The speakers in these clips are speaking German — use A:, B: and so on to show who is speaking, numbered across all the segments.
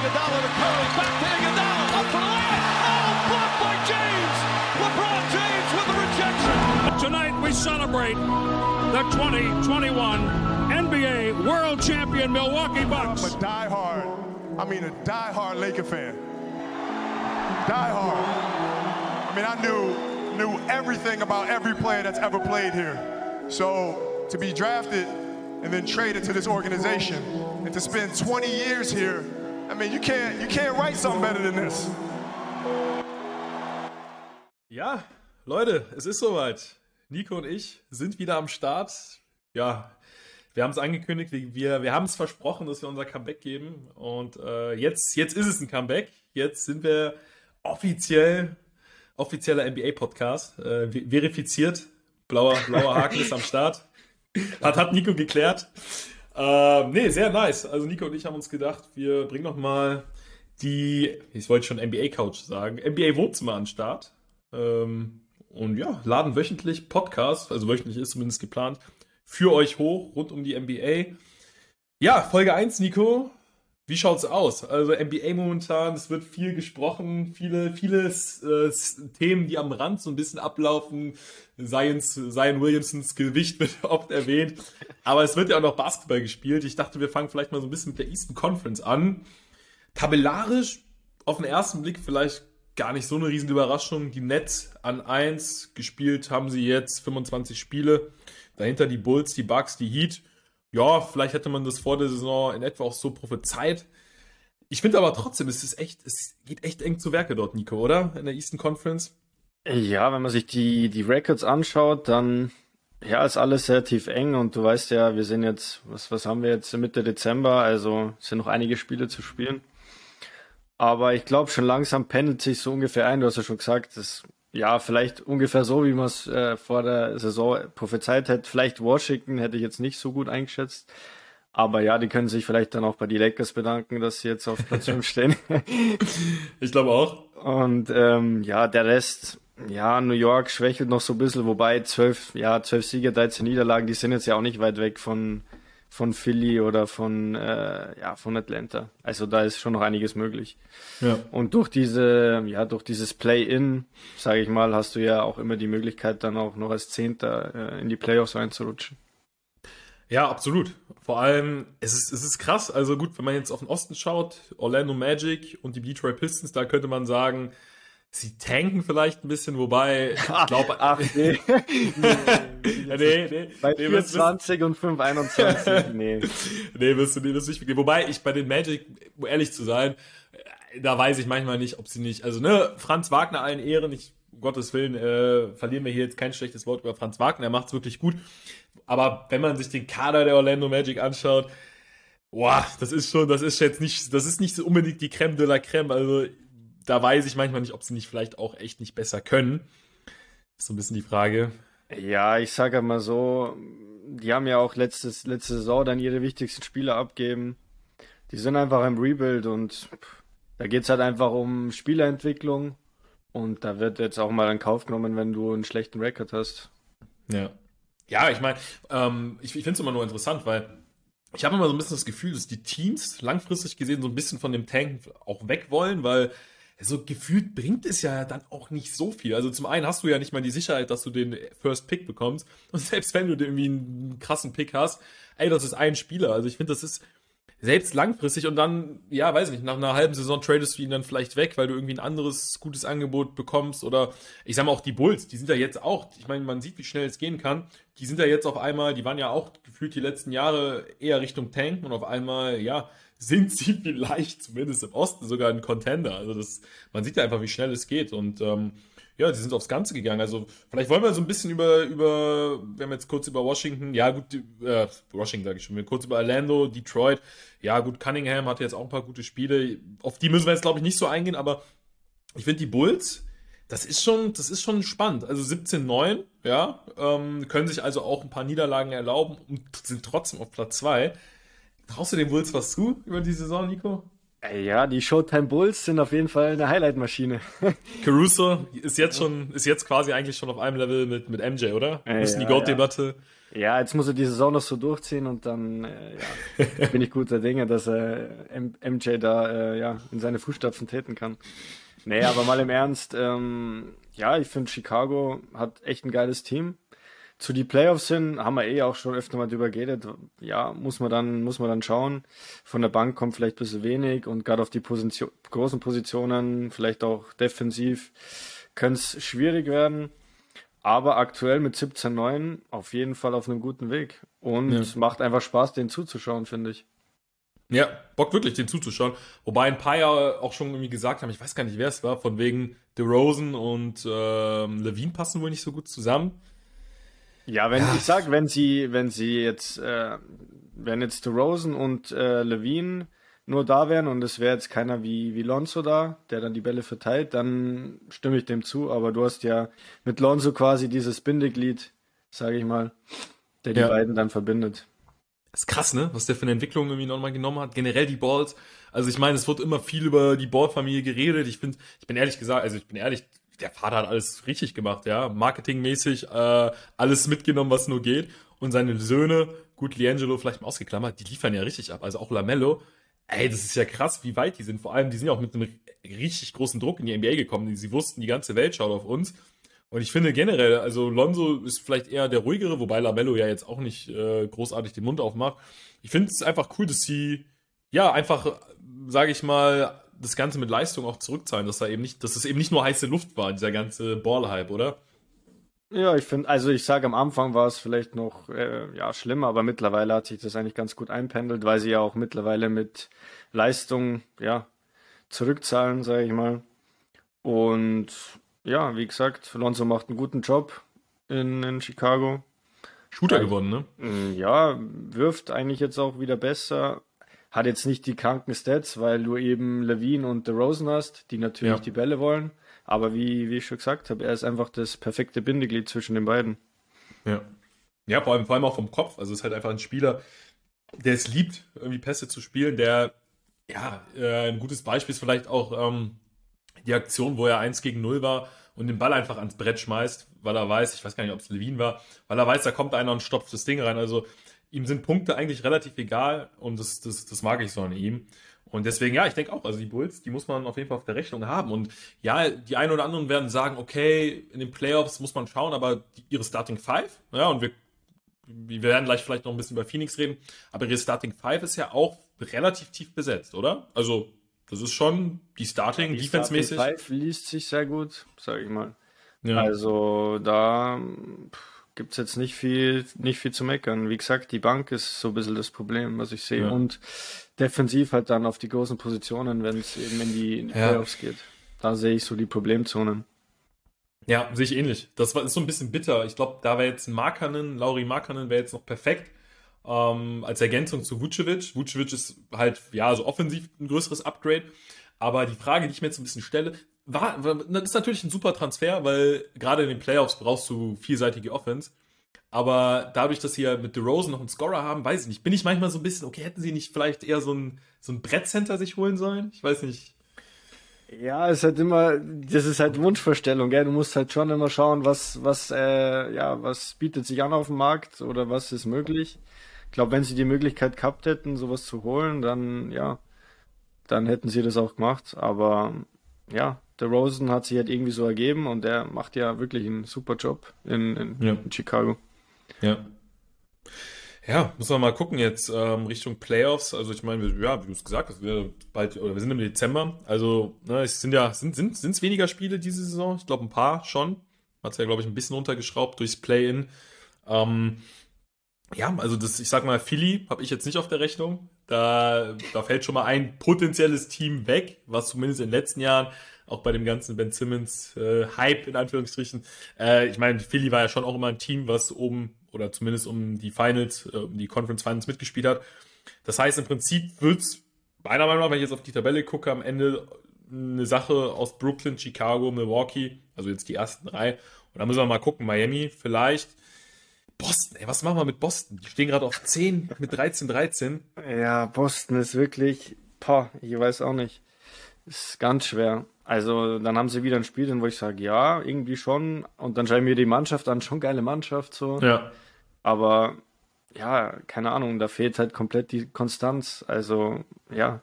A: Iguodala to Curry, back to Iguodala, up for the layup. Oh, blocked by James. LeBron James with the rejection.
B: Tonight we celebrate the 2021 NBA World Champion Milwaukee Bucks.
C: I'm a die-hard, I mean a die-hard Laker fan. Die-hard. I mean, I knew knew everything about every player that's ever played here. So to be drafted and then traded to this organization and to spend 20 years here, I mean, you can't you can't write something better than this.
D: Ja, Leute, es ist soweit. Nico und ich sind wieder am Start. Ja, wir haben es angekündigt, wir, wir haben es versprochen, dass wir unser Comeback geben. Und äh, jetzt, jetzt ist es ein Comeback. Jetzt sind wir offiziell, offizieller NBA-Podcast, äh, verifiziert. Blauer, blauer Haken ist am Start. Hat, hat Nico geklärt. Äh, nee, sehr nice. Also Nico und ich haben uns gedacht, wir bringen noch mal die, ich wollte schon NBA-Couch sagen, NBA-Wohnzimmer an den Start. Ähm, und ja, laden wöchentlich Podcasts, also wöchentlich ist zumindest geplant, für euch hoch, rund um die NBA. Ja, Folge 1, Nico. Wie schaut's aus? Also NBA momentan, es wird viel gesprochen, viele, viele äh, Themen, die am Rand so ein bisschen ablaufen. Zions, Zion Williamsons Gewicht wird oft erwähnt. Aber es wird ja auch noch Basketball gespielt. Ich dachte, wir fangen vielleicht mal so ein bisschen mit der Eastern Conference an. Tabellarisch auf den ersten Blick vielleicht gar nicht so eine riesen Überraschung. Die Nets an 1 gespielt haben sie jetzt 25 Spiele. Dahinter die Bulls, die Bucks, die Heat. Ja, vielleicht hätte man das vor der Saison in etwa auch so prophezeit. Ich finde aber trotzdem, es ist echt, es geht echt eng zu Werke dort, Nico, oder? In der Eastern Conference.
E: Ja, wenn man sich die, die Records anschaut, dann ja, ist alles relativ eng und du weißt ja, wir sind jetzt, was, was haben wir jetzt Mitte Dezember, also sind noch einige Spiele zu spielen. Aber ich glaube, schon langsam pendelt sich so ungefähr ein. Du hast ja schon gesagt, das ja, vielleicht ungefähr so, wie man es äh, vor der Saison prophezeit hätte. Vielleicht Washington hätte ich jetzt nicht so gut eingeschätzt. Aber ja, die können sich vielleicht dann auch bei die Lakers bedanken, dass sie jetzt auf Platz 5 stehen.
D: ich glaube auch.
E: Und ähm, ja, der Rest, ja, New York schwächelt noch so ein bisschen, wobei zwölf, ja, zwölf Siege, 13 Niederlagen, die sind jetzt ja auch nicht weit weg von, von Philly oder von, äh, ja, von Atlanta. Also da ist schon noch einiges möglich. Ja. Und durch diese, ja, durch dieses Play-In, sage ich mal, hast du ja auch immer die Möglichkeit, dann auch noch als Zehnter äh, in die Playoffs reinzurutschen.
D: Ja, absolut. Vor allem, es ist, es ist krass. Also gut, wenn man jetzt auf den Osten schaut, Orlando Magic und die Detroit Pistons, da könnte man sagen, Sie tanken vielleicht ein bisschen, wobei ich glaube. Ach, nee.
E: nee, nee, nee. Bei nee, 24 und 521, nee.
D: nee, wirst du, nee, wirst du nicht Wobei ich bei den Magic, um ehrlich zu sein, da weiß ich manchmal nicht, ob sie nicht, also ne, Franz Wagner allen Ehren, ich, um Gottes Willen, äh, verlieren wir hier jetzt kein schlechtes Wort über Franz Wagner, er macht's wirklich gut. Aber wenn man sich den Kader der Orlando Magic anschaut, boah, das ist schon, das ist jetzt nicht, das ist nicht so unbedingt die Creme de la Creme, also da weiß ich manchmal nicht, ob sie nicht vielleicht auch echt nicht besser können. Ist so ein bisschen die Frage.
E: Ja, ich sage mal so, die haben ja auch letztes, letzte Saison dann ihre wichtigsten Spieler abgeben. Die sind einfach im Rebuild und da geht es halt einfach um Spielerentwicklung. Und da wird jetzt auch mal in Kauf genommen, wenn du einen schlechten Rekord hast.
D: Ja. Ja, ich meine, ähm, ich, ich finde es immer nur interessant, weil ich habe immer so ein bisschen das Gefühl, dass die Teams langfristig gesehen so ein bisschen von dem Tank auch weg wollen, weil so gefühlt bringt es ja dann auch nicht so viel. Also zum einen hast du ja nicht mal die Sicherheit, dass du den First Pick bekommst. Und selbst wenn du irgendwie einen krassen Pick hast, ey, das ist ein Spieler. Also ich finde, das ist selbst langfristig und dann, ja, weiß ich nicht, nach einer halben Saison tradest du ihn dann vielleicht weg, weil du irgendwie ein anderes gutes Angebot bekommst oder ich sag mal auch die Bulls, die sind ja jetzt auch, ich meine, man sieht, wie schnell es gehen kann. Die sind ja jetzt auf einmal, die waren ja auch gefühlt die letzten Jahre eher Richtung Tank und auf einmal, ja, sind sie vielleicht zumindest im Osten sogar ein Contender. Also das, man sieht ja einfach, wie schnell es geht. Und ähm, ja, die sind aufs Ganze gegangen. Also vielleicht wollen wir so ein bisschen über, über, wir haben jetzt kurz über Washington, ja gut, äh, Washington sage ich schon, wir kurz über Orlando, Detroit, ja gut, Cunningham hatte jetzt auch ein paar gute Spiele. Auf die müssen wir jetzt, glaube ich, nicht so eingehen, aber ich finde die Bulls, das ist schon, das ist schon spannend. Also 17-9, ja, ähm, können sich also auch ein paar Niederlagen erlauben und sind trotzdem auf Platz 2. Traust du den Bulls was zu über die Saison, Nico?
E: Ja, die Showtime Bulls sind auf jeden Fall eine Highlight-Maschine.
D: Caruso ist jetzt schon, ist jetzt quasi eigentlich schon auf einem Level mit, mit MJ, oder?
E: Ja,
D: Müssen die
E: ja,
D: Goat-Debatte.
E: Ja, jetzt muss er die Saison noch so durchziehen und dann äh, ja, bin ich guter Dinge, dass er M MJ da äh, ja, in seine Fußstapfen treten kann. Nee, aber mal im Ernst, ähm, ja, ich finde Chicago hat echt ein geiles Team. Zu die Playoffs hin haben wir eh auch schon öfter mal drüber geredet. Ja, muss man dann, muss man dann schauen. Von der Bank kommt vielleicht ein bisschen wenig und gerade auf die Position, großen Positionen, vielleicht auch defensiv, könnte es schwierig werden. Aber aktuell mit 17-9 auf jeden Fall auf einem guten Weg. Und
D: Ja.
E: macht einfach Spaß, den zuzuschauen, finde ich.
D: Ja, Bock wirklich, den zuzuschauen. Wobei ein paar ja auch schon irgendwie gesagt haben, ich weiß gar nicht, wer es war, von wegen DeRozan und ähm, Levine passen wohl nicht so gut zusammen.
E: Ja, wenn ich sag, wenn sie, wenn sie jetzt, äh, wenn jetzt DeRozan und äh, Levine nur da wären und es wäre jetzt keiner wie, wie Lonzo da, der dann die Bälle verteilt, dann stimme ich dem zu. Aber du hast ja mit Lonzo quasi dieses Bindeglied, sage ich mal, der die
D: Ja.
E: beiden dann verbindet.
D: ist krass, ne? Was der für eine Entwicklung irgendwie nochmal genommen hat. Generell die Balls. Also ich meine, es wird immer viel über die Ballfamilie geredet. Ich finde, ich bin ehrlich gesagt, also ich bin ehrlich, der Vater hat alles richtig gemacht, ja. Marketingmäßig, äh, alles mitgenommen, was nur geht. Und seine Söhne, gut, Liangelo vielleicht mal ausgeklammert, die liefern ja richtig ab. Also auch Lamello. Ey, das ist ja krass, wie weit die sind. Vor allem, die sind ja auch mit einem richtig großen Druck in die NBA gekommen. Sie wussten, die ganze Welt schaut auf uns. Und ich finde generell, also Lonzo ist vielleicht eher der ruhigere, wobei Lamello ja jetzt auch nicht äh, großartig den Mund aufmacht. Ich finde es einfach cool, dass sie, ja, einfach, sage ich mal, das Ganze mit Leistung auch zurückzahlen, dass da eben nicht, dass es eben nicht nur heiße Luft war, dieser ganze Ball-Hype, oder?
E: Ja, ich finde, also ich sage, am Anfang war es vielleicht noch äh, ja, schlimmer, aber mittlerweile hat sich das eigentlich ganz gut einpendelt, weil sie ja auch mittlerweile mit Leistung ja, zurückzahlen, sage ich mal. Und ja, wie gesagt, Lonzo macht einen guten Job in, in Chicago.
D: Shooter gewonnen, ne?
E: Mm, Ja, wirft eigentlich jetzt auch wieder besser. Hat jetzt nicht die kranken Stats, weil du eben Levine und DeRozan hast, die natürlich
D: Ja.
E: die Bälle wollen. Aber wie, wie ich schon gesagt habe, er ist einfach das perfekte Bindeglied zwischen den beiden.
D: Ja. Ja, vor allem, vor allem auch vom Kopf. Also es ist halt einfach ein Spieler, der es liebt, irgendwie Pässe zu spielen, der, ja, äh, ein gutes Beispiel ist vielleicht auch ähm, die Aktion, wo er 1 gegen 0 war und den Ball einfach ans Brett schmeißt, weil er weiß, ich weiß gar nicht, ob es Levine war, weil er weiß, da kommt einer und stopft das Ding rein. Also ihm sind Punkte eigentlich relativ egal und das, das, das mag ich so an ihm. Und deswegen, ja, ich denke auch, also die Bulls, die muss man auf jeden Fall auf der Rechnung haben. Und ja, die einen oder anderen werden sagen, okay, in den Playoffs muss man schauen, aber die, ihre Starting Five, ja, und wir, wir werden gleich vielleicht noch ein bisschen über Phoenix reden, aber ihre Starting Five ist ja auch relativ tief besetzt, oder? Also, das ist schon die Starting,
E: Die
D: defense-mäßig.
E: Starting Five liest sich sehr gut, sage ich mal.
D: Ja.
E: Also da gibt es jetzt nicht viel, nicht viel zu meckern. Wie gesagt, die Bank ist so ein bisschen das Problem, was ich sehe.
D: Ja.
E: Und defensiv halt dann auf die großen Positionen, wenn es eben in die,
D: Ja.
E: Playoffs geht. Da sehe ich so die Problemzonen.
D: Ja, sehe ich ähnlich. Das war, ist so ein bisschen bitter. Ich glaube, da wäre jetzt ein Markanen, Lauri Markanen wäre jetzt noch perfekt. Ähm, als Ergänzung zu Vucevic. Vucevic ist halt, ja, so offensiv ein größeres Upgrade. Aber die Frage, die ich mir jetzt ein bisschen stelle, war, das ist natürlich ein super Transfer, weil gerade in den Playoffs brauchst du vielseitige Offense. Aber dadurch, dass sie ja mit DeRozan noch einen Scorer haben, weiß ich nicht. Bin ich manchmal so ein bisschen, okay, hätten sie nicht vielleicht eher so ein, so ein Brettcenter sich holen sollen? Ich weiß nicht.
E: Ja, es ist halt immer, das ist halt Wunschvorstellung, gell? Du musst halt schon immer schauen, was, was, äh, ja, was bietet sich an auf dem Markt oder was ist möglich. Ich glaube, wenn sie die Möglichkeit gehabt hätten, sowas zu holen, dann, ja, dann hätten sie das auch gemacht. Aber ja, der Rosen hat sich halt irgendwie so ergeben und der macht ja wirklich einen super Job in, in,
D: Ja.
E: in Chicago.
D: Ja. Ja, muss man mal gucken jetzt ähm, Richtung Playoffs. Also ich meine, wir- ja, wie du es gesagt hast, wir bald oder wir sind im Dezember. Also ne, es sind ja sind sind sind es weniger Spiele diese Saison. Ich glaube ein paar schon. Hat es ja glaube ich ein bisschen runtergeschraubt durchs Play-in. Ähm, ja, also das, ich sag mal, Philly habe ich jetzt nicht auf der Rechnung. Da, da fällt schon mal ein potenzielles Team weg, was zumindest in den letzten Jahren auch bei dem ganzen Ben Simmons äh, Hype in Anführungsstrichen. Äh, ich meine, Philly war ja schon auch immer ein Team, was oben oder zumindest um die Finals, äh, um die Conference Finals mitgespielt hat. Das heißt, im Prinzip wird's meiner Meinung nach, wenn ich jetzt auf die Tabelle gucke, am Ende eine Sache aus Brooklyn, Chicago, Milwaukee, also jetzt die ersten drei. Und da müssen wir mal gucken, Miami vielleicht. Boston, ey, was machen wir mit Boston? Die stehen gerade auf 10 mit 13, 13.
E: Ja, Boston ist wirklich, boah, ich weiß auch nicht. Ist ganz schwer. Also dann haben sie wieder ein Spiel, wo ich sage, ja, irgendwie schon. Und dann schaue ich mir die Mannschaft an, schon geile Mannschaft so.
D: Ja.
E: Aber ja, keine Ahnung, da fehlt halt komplett die Konstanz. Also ja,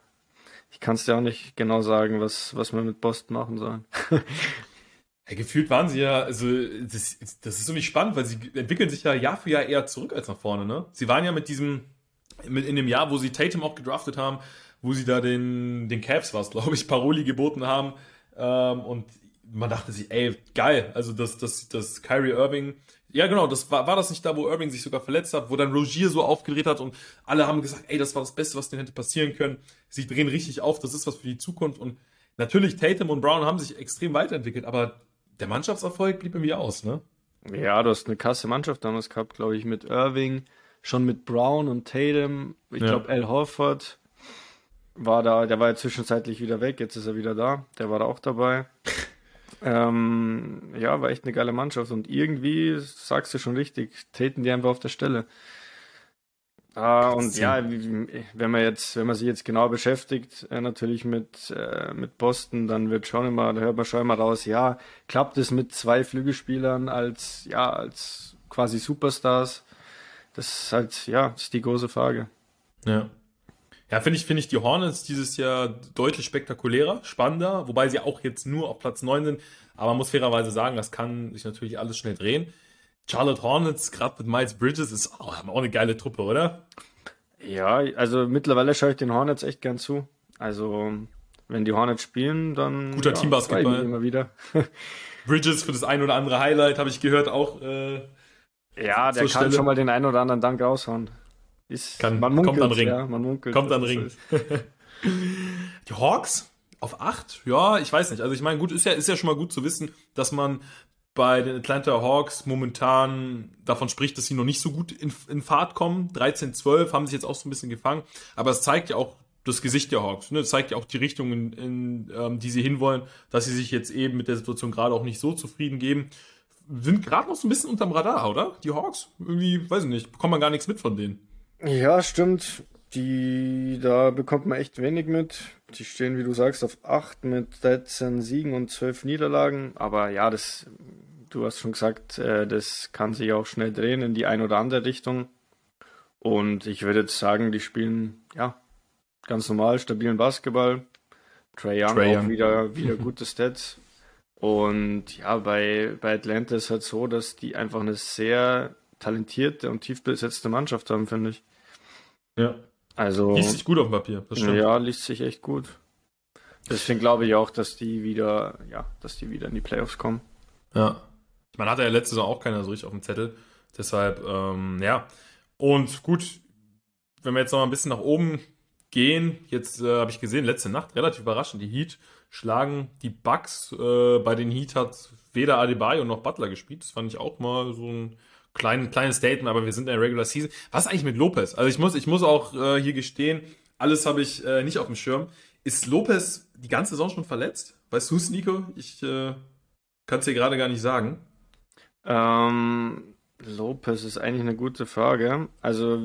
E: ich kann es dir auch nicht genau sagen, was, was wir mit Boston machen sollen.
D: Ja, gefühlt waren sie ja, also das, das ist irgendwie spannend, weil sie entwickeln sich ja Jahr für Jahr eher zurück als nach vorne, ne? Sie waren ja mit diesem, mit in dem Jahr, wo sie Tatum auch gedraftet haben, wo sie da den, den Cavs was, glaube ich, Paroli geboten haben. Ähm, und man dachte sich, ey, geil, also dass das, das Kyrie Irving, ja genau, das war, war das nicht da, wo Irving sich sogar verletzt hat, wo dann Rogier so aufgedreht hat und alle haben gesagt, ey, das war das Beste, was denen hätte passieren können. Sie drehen richtig auf, das ist was für die Zukunft und natürlich Tatum und Brown haben sich extrem weiterentwickelt, aber der Mannschaftserfolg blieb irgendwie aus, ne?
E: Ja, du hast eine krasse Mannschaft damals gehabt, glaube ich, mit Irving, schon mit Brown und Tatum. Ich
D: Ja.
E: glaube, Al Horford war da, der war ja zwischenzeitlich wieder weg, jetzt ist er wieder da. Der war da auch dabei. ähm, ja, war echt eine geile Mannschaft und irgendwie, sagst du schon richtig, treten die einfach auf der Stelle. Ah, und
D: Trotzdem.
E: ja, wenn man jetzt, wenn man sich jetzt genau beschäftigt, äh, natürlich mit, äh, mit Boston, dann wird schon immer, da hört man schon immer raus, ja, klappt es mit zwei Flügelspielern als, ja, als quasi Superstars? Das ist halt, ja, das ist die große Frage.
D: Ja. Ja, finde ich, finde ich die Hornets dieses Jahr deutlich spektakulärer, spannender, wobei sie auch jetzt nur auf Platz 9 sind. Aber man muss fairerweise sagen, das kann sich natürlich alles schnell drehen. Charlotte Hornets, gerade mit Miles Bridges, ist auch, haben auch eine geile Truppe, oder?
E: Ja, also mittlerweile schaue ich den Hornets echt gern zu. Also, wenn die Hornets spielen, dann
D: Guter
E: ja,
D: Teambasketball.
E: immer wieder.
D: Bridges für das ein oder andere Highlight, habe ich gehört, auch. Äh,
E: Ja, der kann
D: Stelle.
E: schon mal den einen oder anderen Dank raushauen. Ist,
D: Kann-
E: man
D: kommt
E: munkelt,
D: an Ring.
E: Ja, man munkelt,
D: kommt an Ring. Die Hawks auf 8? Ja, ich weiß nicht. Also ich meine, gut, ist ja, ist ja schon mal gut zu wissen, dass man bei den Atlanta Hawks momentan davon spricht, dass sie noch nicht so gut in, in Fahrt kommen. 13, 12 haben sich jetzt auch so ein bisschen gefangen. Aber es zeigt ja auch das Gesicht der Hawks. Ne? Zeigt ja auch die Richtung, in, in ähm, die sie hinwollen, dass sie sich jetzt eben mit der Situation gerade auch nicht so zufrieden geben. Sind gerade noch so ein bisschen unterm Radar, oder? Die Hawks? Irgendwie, weiß ich nicht, bekommt man gar nichts mit von denen.
E: Ja, stimmt. Die, da bekommt man echt wenig mit. Die stehen, wie du sagst, auf 8 mit 13 Siegen und 12 Niederlagen. Aber ja, das, du hast schon gesagt, äh, das kann sich auch schnell drehen in die ein oder andere Richtung. Und ich würde jetzt sagen, die spielen, ja, ganz normal, stabilen Basketball. Trae Young
D: Trae
E: auch
D: Young.
E: wieder, wieder gute Stats. Und ja, bei, bei Atlanta ist halt so, dass die einfach eine sehr talentierte und tief besetzte Mannschaft haben, finde ich.
D: Ja.
E: Also,
D: Liest sich gut auf dem Papier, das stimmt.
E: ja, liest sich echt gut. Deswegen glaube ich auch, dass die wieder, ja, dass die wieder in die Playoffs kommen.
D: Ja. Man hatte ja letzte Saison auch keiner so richtig auf dem Zettel. Deshalb, ähm, ja. Und gut, wenn wir jetzt noch ein bisschen nach oben gehen, jetzt äh, habe ich gesehen, letzte Nacht, relativ überraschend, die Heat schlagen die Bucks. Äh, bei den Heat hat weder Adebayo noch Butler gespielt. Das fand ich auch mal so ein klein, kleines Statement, aber wir sind in der Regular Season. Was eigentlich mit Lopez? Also ich muss, ich muss auch äh, hier gestehen, alles habe ich äh, nicht auf dem Schirm. Ist Lopez die ganze Saison schon verletzt? Weißt du es, Nico? Ich äh, kann es dir gerade gar nicht sagen.
E: Ähm, Lopez ist eigentlich eine gute Frage. Also,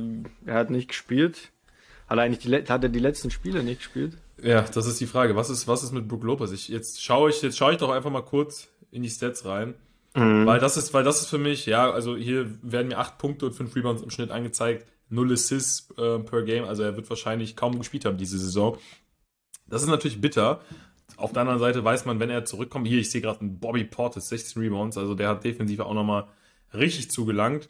E: er hat nicht gespielt. Hat er eigentlich die, hat er die letzten Spiele nicht gespielt?
D: Ja, das ist die Frage. Was ist, was ist mit Brook Lopez? Ich, jetzt schaue ich, jetzt schaue ich doch einfach mal kurz in die Stats rein. Weil das ist, weil das ist für mich, ja, also hier werden mir acht Punkte und fünf Rebounds im Schnitt angezeigt, null Assists äh, per Game, also er wird wahrscheinlich kaum gespielt haben diese Saison. Das ist natürlich bitter. Auf der anderen Seite weiß man, wenn er zurückkommt, hier, ich sehe gerade einen Bobby Portis, 16 Rebounds, also der hat defensiv auch nochmal richtig zugelangt.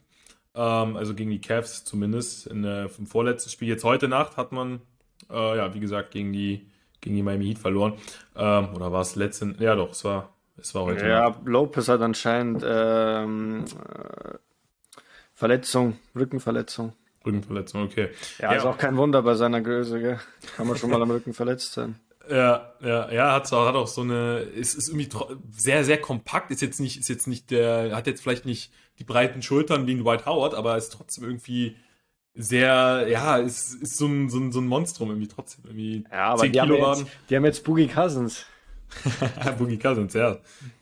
D: Ähm, also gegen die Cavs zumindest. In der, im vorletzten Spiel, jetzt heute Nacht, hat man, äh, ja, wie gesagt, gegen die, gegen die Miami Heat verloren. Ähm, oder war es letzten, ja doch, es war, es war heute Nacht.
E: Ja, Lopez hat anscheinend ähm, äh, Verletzung, Rückenverletzung.
D: Rückenverletzung, okay.
E: Ja, ist auch kein Wunder bei seiner Größe, gell? Kann man schon mal am Rücken verletzt sein.
D: Ja, ja, ja, hat, auch- hat auch so eine, ist, ist irgendwie sehr, sehr kompakt, ist jetzt nicht, ist jetzt nicht der, hat jetzt vielleicht nicht die breiten Schultern wie ein Dwight Howard, aber ist trotzdem irgendwie sehr, ja, ist, ist so ein, so ein, so ein Monstrum irgendwie trotzdem, irgendwie
E: Ja, aber
D: 10
E: die haben,
D: Kilo
E: jetzt, die haben jetzt Boogie Cousins.
D: Boogie Cousins, ja.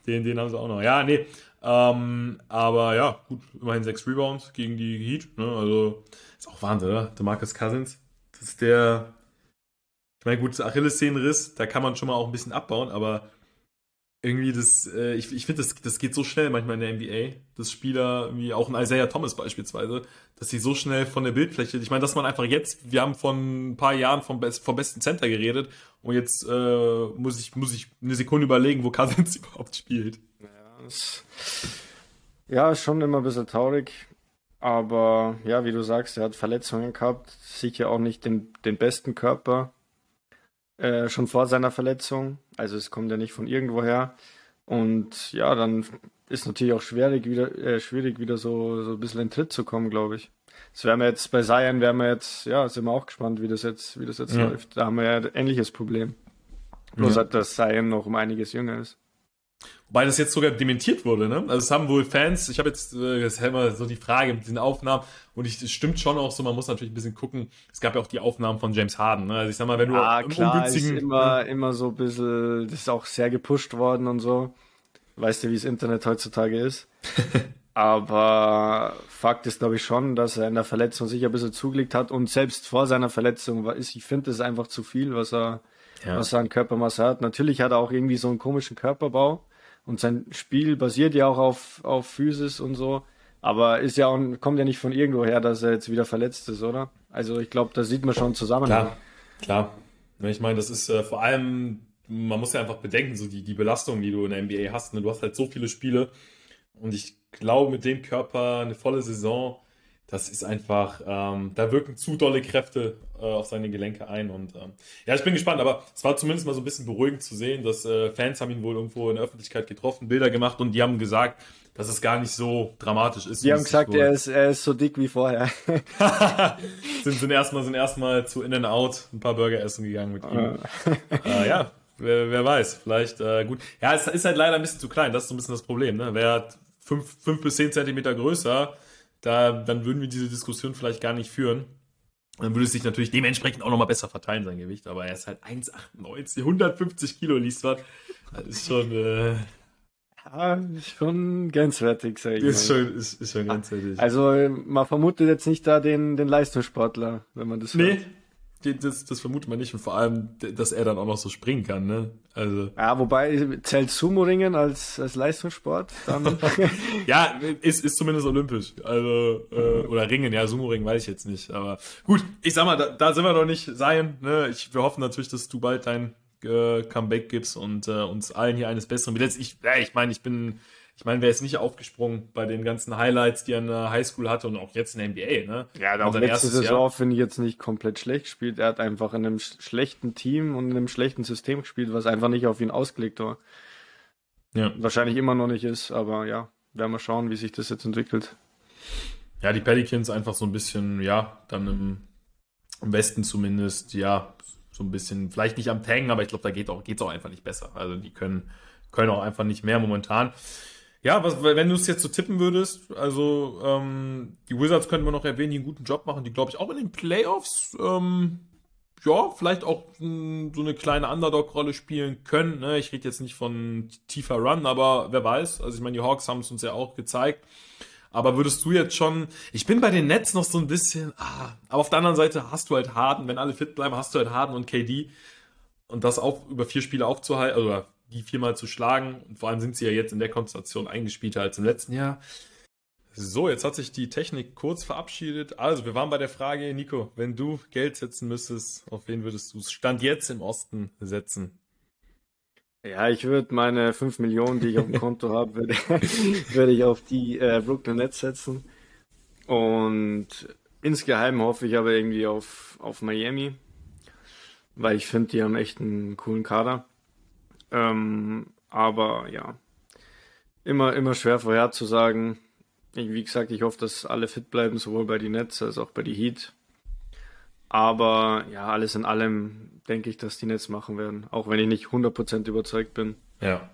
D: Den, den haben sie auch noch. Ja, nee. Ähm, aber ja, gut, immerhin sechs Rebounds gegen die Heat. Ne? Also ist auch Wahnsinn, oder? DeMarcus Cousins. Das ist der. Ich meine, gut, Achillessehnenriss, da kann man schon mal auch ein bisschen abbauen, aber irgendwie das, äh, ich, ich finde, das, das geht so schnell manchmal in der NBA, dass Spieler wie auch ein Isaiah Thomas beispielsweise, dass sie so schnell von der Bildfläche, ich meine, dass man einfach jetzt, wir haben von ein paar Jahren vom, vom besten Center geredet und jetzt äh, muss, ich, muss ich eine Sekunde überlegen, wo Cousins überhaupt spielt.
E: Ja, ist, ja, schon immer ein bisschen traurig, aber ja, wie du sagst, er hat Verletzungen gehabt, sicher auch nicht den, den besten Körper äh, schon vor seiner Verletzung. Also es kommt ja nicht von irgendwoher. Und ja, dann ist natürlich auch schwierig, wieder, äh, schwierig, wieder so, so ein bisschen in den Tritt zu kommen, glaube ich. Das wären wir jetzt bei Zion, wären wir jetzt, ja, sind wir auch gespannt, wie das jetzt, wie das jetzt ja. läuft. Da haben wir ja ein ähnliches Problem. Bloß ja. dass Zion noch um einiges jünger ist.
D: Wobei das jetzt sogar dementiert wurde, ne? Also es haben wohl Fans, ich habe jetzt, äh, das ist ja immer so die Frage mit diesen Aufnahmen und ich, es stimmt schon auch so, man muss natürlich ein bisschen gucken. Es gab ja auch die Aufnahmen von James Harden, ne? Also ich sag mal, wenn du
E: ja, im klar, ungünstigen... Ist immer, immer so ein bisschen, das ist auch sehr gepusht worden und so. Weißt du, wie das Internet heutzutage ist? Aber Fakt ist, glaube ich, schon, dass er in der Verletzung sich ein bisschen zugelegt hat und selbst vor seiner Verletzung war, ist, ich finde, das ist einfach zu viel, was er, ja. was er an Körpermasse hat. Natürlich hat er auch irgendwie so einen komischen Körperbau und sein Spiel basiert ja auch auf, auf Physis und so. Aber ist ja auch, kommt ja nicht von irgendwo her, dass er jetzt wieder verletzt ist, oder? Also ich glaube, da sieht man schon zusammen.
D: Klar, klar. Ich meine, das ist äh, vor allem, man muss ja einfach bedenken, so die, die Belastung, die du in der NBA hast. Ne? Du hast halt so viele Spiele und ich glaube, mit dem Körper eine volle Saison das ist einfach, ähm, da wirken zu dolle Kräfte äh, auf seine Gelenke ein. Und ähm, ja, ich bin gespannt, aber es war zumindest mal so ein bisschen beruhigend zu sehen, dass äh, Fans haben ihn wohl irgendwo in der Öffentlichkeit getroffen, Bilder gemacht und die haben gesagt, dass es gar nicht so dramatisch ist.
E: Die haben gesagt, er ist, er ist so dick wie vorher.
D: sind, sind erstmal sind erstmal zu In and Out ein paar Burger essen gegangen mit ihm. äh, ja, wer, wer weiß, vielleicht äh, gut. Ja, es ist halt leider ein bisschen zu klein, das ist so ein bisschen das Problem. Ne? Wer fünf, fünf bis zehn Zentimeter größer, da, dann würden wir diese Diskussion vielleicht gar nicht führen. Dann würde es sich natürlich dementsprechend auch nochmal besser verteilen, sein Gewicht. Aber er ist halt 1,98, 150 Kilo liest was. Das ist schon. Äh,
E: ja, schon grenzwertig, sag ich
D: ist mal. Schon, ist, ist schon grenzwertig.
E: Also, man vermutet jetzt nicht da den, den Leistungssportler, wenn man das
D: Nee, hört das, das vermutet man nicht und vor allem, dass er dann auch noch so springen kann, ne? Also.
E: Ja, wobei zählt Sumo-Ringen als, als Leistungssport dann.
D: ja, ist, ist zumindest olympisch. Also, äh, oder Ringen, ja, Sumo-Ringen weiß ich jetzt nicht. Aber gut, ich sag mal, da, da sind wir noch nicht sein. Ne? Ich, wir hoffen natürlich, dass du bald dein äh, Comeback gibst und äh, uns allen hier eines Besseren. Ich, ja, ich meine, ich bin ich meine, wer ist nicht aufgesprungen bei den ganzen Highlights, die er in der Highschool hatte und auch jetzt in der NBA, ne?
E: Ja, auch letzte Saison finde ich jetzt nicht komplett schlecht gespielt. Er hat einfach in einem schlechten Team und in einem schlechten System gespielt, was einfach nicht auf ihn ausgelegt war. Ja. Wahrscheinlich immer noch nicht ist, aber ja, werden wir schauen, wie sich das jetzt entwickelt.
D: Ja, die Pelicans einfach so ein bisschen, ja, dann im, im Westen zumindest, ja, so ein bisschen, vielleicht nicht am Tangen, aber ich glaube, da geht auch, geht's auch einfach nicht besser. Also die können, können auch einfach nicht mehr momentan. Ja, was, wenn du es jetzt so tippen würdest, also ähm, die Wizards könnten wir noch erwähnen, die einen guten Job machen, die glaube ich auch in den Playoffs, ähm, ja, vielleicht auch mh, so eine kleine Underdog-Rolle spielen können. Ne? Ich rede jetzt nicht von tiefer Run, aber wer weiß. Also ich meine, die Hawks haben es uns ja auch gezeigt. Aber würdest du jetzt schon, ich bin bei den Nets noch so ein bisschen, ah, aber auf der anderen Seite hast du halt Harden, wenn alle fit bleiben, hast du halt Harden und KD. Und das auch über vier Spiele aufzuhalten, oder die viermal zu schlagen. Und vor allem sind sie ja jetzt in der Konstellation eingespielter als im letzten Jahr. So, jetzt hat sich die Technik kurz verabschiedet. Also, wir waren bei der Frage, Nico, wenn du Geld setzen müsstest, auf wen würdest du es Stand jetzt im Osten setzen?
E: Ja, ich würde meine 5 Millionen, die ich auf dem Konto habe, würde, würde ich auf die äh, Brooklyn Nets setzen. Und insgeheim hoffe ich aber irgendwie auf, auf Miami, weil ich finde, die haben echt einen coolen Kader. Ähm, aber ja, immer, immer schwer vorherzusagen. Ich, wie gesagt, ich hoffe, dass alle fit bleiben, sowohl bei den Nets als auch bei die Heat. Aber ja, alles in allem denke ich, dass die Nets machen werden, auch wenn ich nicht 100% überzeugt bin.
D: Ja.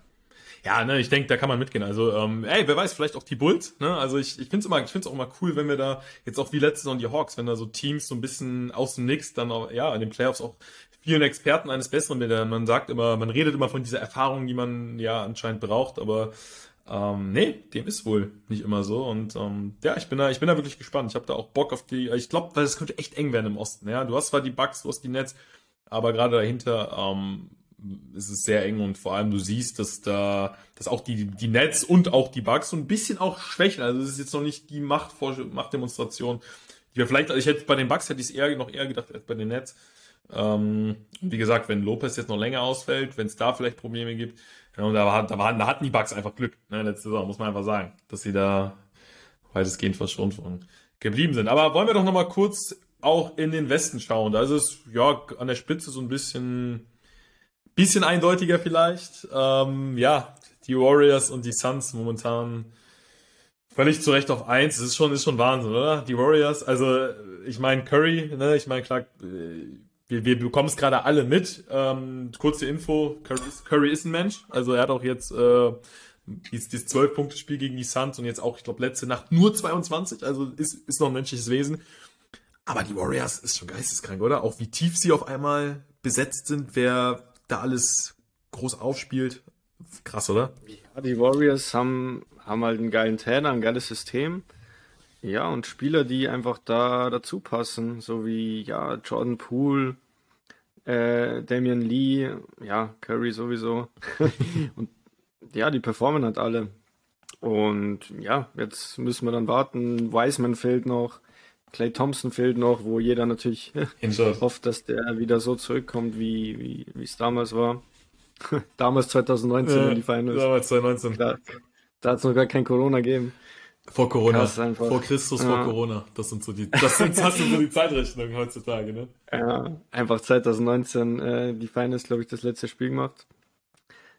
D: Ja, ne, ich denke, da kann man mitgehen. Also, ähm, ey, wer weiß, vielleicht auch die Bulls, ne? Also ich, ich finde es immer, ich finde auch immer cool, wenn wir da jetzt auch wie letztes Jahr die Hawks, wenn da so Teams so ein bisschen aus dem Nix dann auch, ja, in den Playoffs auch vielen Experten eines Besseren mit. Man sagt immer, man redet immer von dieser Erfahrung, die man ja anscheinend braucht, aber ähm, nee, dem ist wohl nicht immer so. Und ähm, ja, ich bin da, ich bin da wirklich gespannt. Ich habe da auch Bock auf die. Ich glaube, weil es könnte echt eng werden im Osten. Ja, du hast zwar die Bugs, du hast die Nets, aber gerade dahinter ähm, ist es sehr eng und vor allem du siehst, dass da, dass auch die, die Nets und auch die Bugs so ein bisschen auch schwächen. Also es ist jetzt noch nicht die Macht, Machtdemonstration, die wir vielleicht, also ich hätte bei den Bugs hätte ich es eher noch eher gedacht als bei den Nets. Ähm, wie gesagt, wenn Lopez jetzt noch länger ausfällt, wenn es da vielleicht Probleme gibt, ja, da, war, da, waren, da hatten die Bugs einfach Glück, ne, letzte Saison, muss man einfach sagen, dass sie da weitestgehend verschont von geblieben sind. Aber wollen wir doch nochmal kurz auch in den Westen schauen. Da ist es ja an der Spitze so ein bisschen Bisschen eindeutiger vielleicht. Ähm, ja, die Warriors und die Suns momentan völlig zu Recht auf eins. Das ist schon, ist schon Wahnsinn, oder? Die Warriors, also ich meine Curry, ne, ich meine klar, äh, wir, wir bekommen es gerade alle mit. Ähm, kurze Info, Curry ist, Curry ist ein Mensch. Also er hat auch jetzt äh, dieses 12-Punkte-Spiel gegen die Suns und jetzt auch, ich glaube, letzte Nacht nur 22. Also ist, ist noch ein menschliches Wesen. Aber die Warriors ist schon geisteskrank, oder? Auch wie tief sie auf einmal besetzt sind, wer da alles groß aufspielt. Krass, oder?
E: Ja, die Warriors haben, haben halt einen geilen Trainer, ein geiles System. Ja, und Spieler, die einfach da dazu passen, so wie ja, Jordan Poole, äh, Damian Lee, ja, Curry sowieso. und ja, die performen halt alle. Und ja, jetzt müssen wir dann warten. Wiseman fehlt noch, Clay Thompson fehlt noch, wo jeder natürlich hofft, dass der wieder so zurückkommt, wie wie es damals war. damals 2019 ja, in die Finals.
D: Damals 2019.
E: Da, da hat es noch gar kein Corona gegeben.
D: Vor Corona, vor Christus, ja. vor Corona. Das sind so die, das sind, das sind so die Zeitrechnungen heutzutage, ne?
E: Ja, einfach 2019 äh, die Finals, glaube ich, das letzte Spiel gemacht.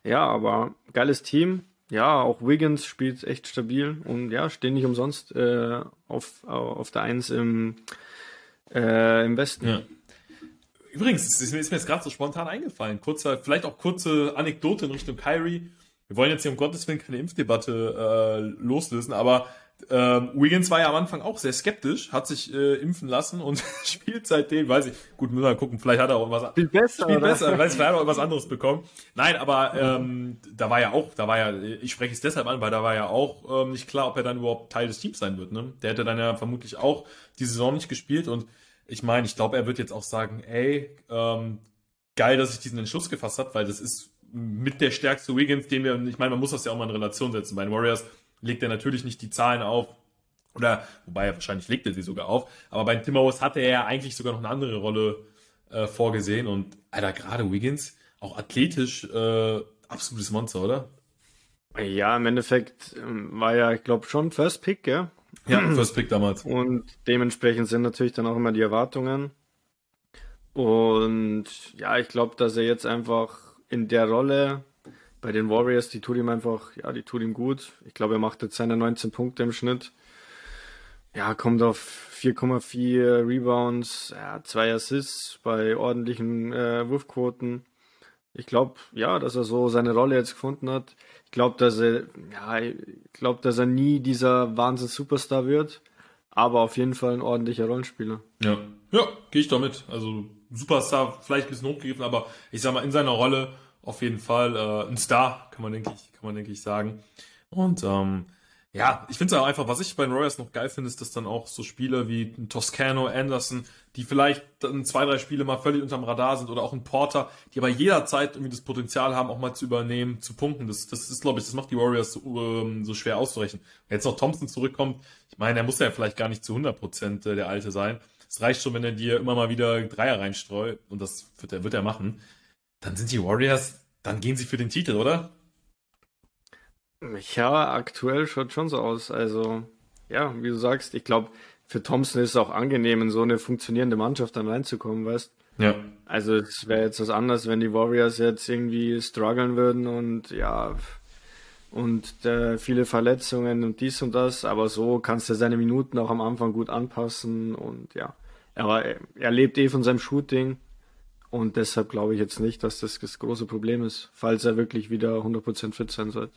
E: Ja, aber geiles Team ja, auch Wiggins spielt echt stabil und ja, stehen nicht umsonst äh, auf, auf der Eins im, äh, im Westen. Ja.
D: Übrigens, es ist mir jetzt gerade so spontan eingefallen. Kurzer, vielleicht auch kurze Anekdote in Richtung Kyrie. Wir wollen jetzt hier um Gottes Willen keine Impfdebatte äh, loslösen, aber ähm, Wiggins war ja am Anfang auch sehr skeptisch, hat sich äh, impfen lassen und spielt seitdem, weiß ich, gut, müssen wir mal gucken, vielleicht hat er auch was
E: Spielt besser,
D: spielt besser, weiß, vielleicht hat er auch was anderes bekommen. Nein, aber ähm, da war ja auch, da war ja, ich spreche es deshalb an, weil da war ja auch ähm, nicht klar, ob er dann überhaupt Teil des Teams sein wird. Ne? Der hätte dann ja vermutlich auch die Saison nicht gespielt und ich meine, ich glaube, er wird jetzt auch sagen, ey, ähm, geil, dass ich diesen Entschluss gefasst habe, weil das ist mit der stärkste Wiggins, den wir, ich meine, man muss das ja auch mal in Relation setzen. Bei den Warriors legt er natürlich nicht die Zahlen auf, oder, wobei er wahrscheinlich legt er sie sogar auf, aber bei den Timberwolves hatte er ja eigentlich sogar noch eine andere Rolle äh, vorgesehen und, Alter, gerade Wiggins, auch athletisch, äh, absolutes Monster, oder?
E: Ja, im Endeffekt ähm, war ja, ich glaube, schon First Pick, gell?
D: Ja, First Pick damals.
E: Und dementsprechend sind natürlich dann auch immer die Erwartungen. Und ja, ich glaube, dass er jetzt einfach in der Rolle bei den Warriors, die tut ihm einfach, ja, die tut ihm gut. Ich glaube, er macht jetzt seine 19 Punkte im Schnitt. Ja, kommt auf 4,4 Rebounds, ja, zwei Assists bei ordentlichen äh, Wurfquoten. Ich glaube, ja, dass er so seine Rolle jetzt gefunden hat. Ich glaube, dass er, ja, ich glaube, dass er nie dieser Wahnsinns-Superstar wird, aber auf jeden Fall ein ordentlicher Rollenspieler.
D: Ja, ja, gehe ich damit. Also Superstar vielleicht ein bisschen hochgegriffen, aber ich sag mal, in seiner Rolle auf jeden Fall äh, ein Star, kann man denke ich, kann man denke ich sagen. Und ähm, ja, ich finde es auch einfach, was ich bei den Royals noch geil finde, ist, dass dann auch so Spieler wie Toscano, Anderson, die vielleicht dann zwei, drei Spiele mal völlig unterm Radar sind oder auch ein Porter, die aber jederzeit irgendwie das Potenzial haben, auch mal zu übernehmen, zu punkten. Das, das ist, glaube ich, das macht die Warriors so, ähm, so schwer auszurechnen. Wenn jetzt noch Thompson zurückkommt, ich meine, er muss ja vielleicht gar nicht zu 100 Prozent äh, der Alte sein. Es reicht schon, wenn er dir immer mal wieder Dreier reinstreut und das wird er, wird er machen dann sind die Warriors, dann gehen sie für den Titel, oder?
E: Ja, aktuell schaut schon so aus. Also, ja, wie du sagst, ich glaube, für Thompson ist es auch angenehm, in so eine funktionierende Mannschaft dann reinzukommen, weißt
D: Ja.
E: Also, es wäre jetzt was anderes, wenn die Warriors jetzt irgendwie strugglen würden und ja, und äh, viele Verletzungen und dies und das, aber so kannst du seine Minuten auch am Anfang gut anpassen und ja. Aber er, lebt eh von seinem Shooting und deshalb glaube ich jetzt nicht, dass das das große Problem ist, falls er wirklich wieder 100% fit sein sollte.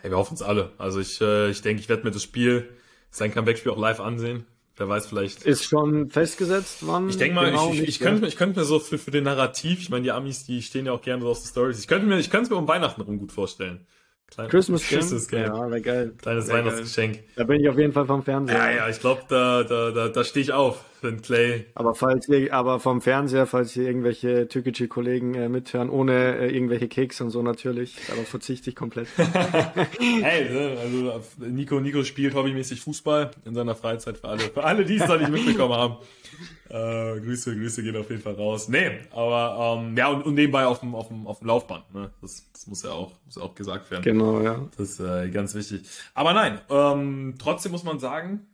D: Hey, wir hoffen es alle. Also ich, äh, ich denke, ich werde mir das Spiel, sein Comeback-Spiel auch live ansehen. Wer weiß vielleicht.
E: Ist schon festgesetzt, wann?
D: Ich denke mal, genau ich, ich, ich, könnte, ich könnte mir so für, für den Narrativ, ich meine, die Amis, die stehen ja auch gerne so auf die Stories. Ich könnte mir, ich könnte es mir um Weihnachten rum gut vorstellen.
E: Kleine, Christmas, Christmas Game. Ja, wäre geil.
D: Kleines wär Weihnachtsgeschenk.
E: Da bin ich auf jeden Fall vom Fernseher.
D: Ja, ja, ich glaube, da, da, da, da stehe ich auf. wenn Clay.
E: Aber falls ihr, aber vom Fernseher, falls hier irgendwelche türkische Kollegen äh, mithören, ohne äh, irgendwelche Keks und so natürlich, darauf verzichte ich komplett.
D: hey, ne, also Nico, Nico spielt hobbymäßig Fußball in seiner Freizeit für alle, für alle, die es da nicht mitbekommen haben. Äh, Grüße, Grüße gehen auf jeden Fall raus. Nee, aber ähm, ja, und, und nebenbei auf dem, auf dem, auf dem Laufband, ne? Das, das muss ja auch, muss auch gesagt werden.
E: Genau, ja.
D: Das ist äh, ganz wichtig. Aber nein, ähm, trotzdem muss man sagen,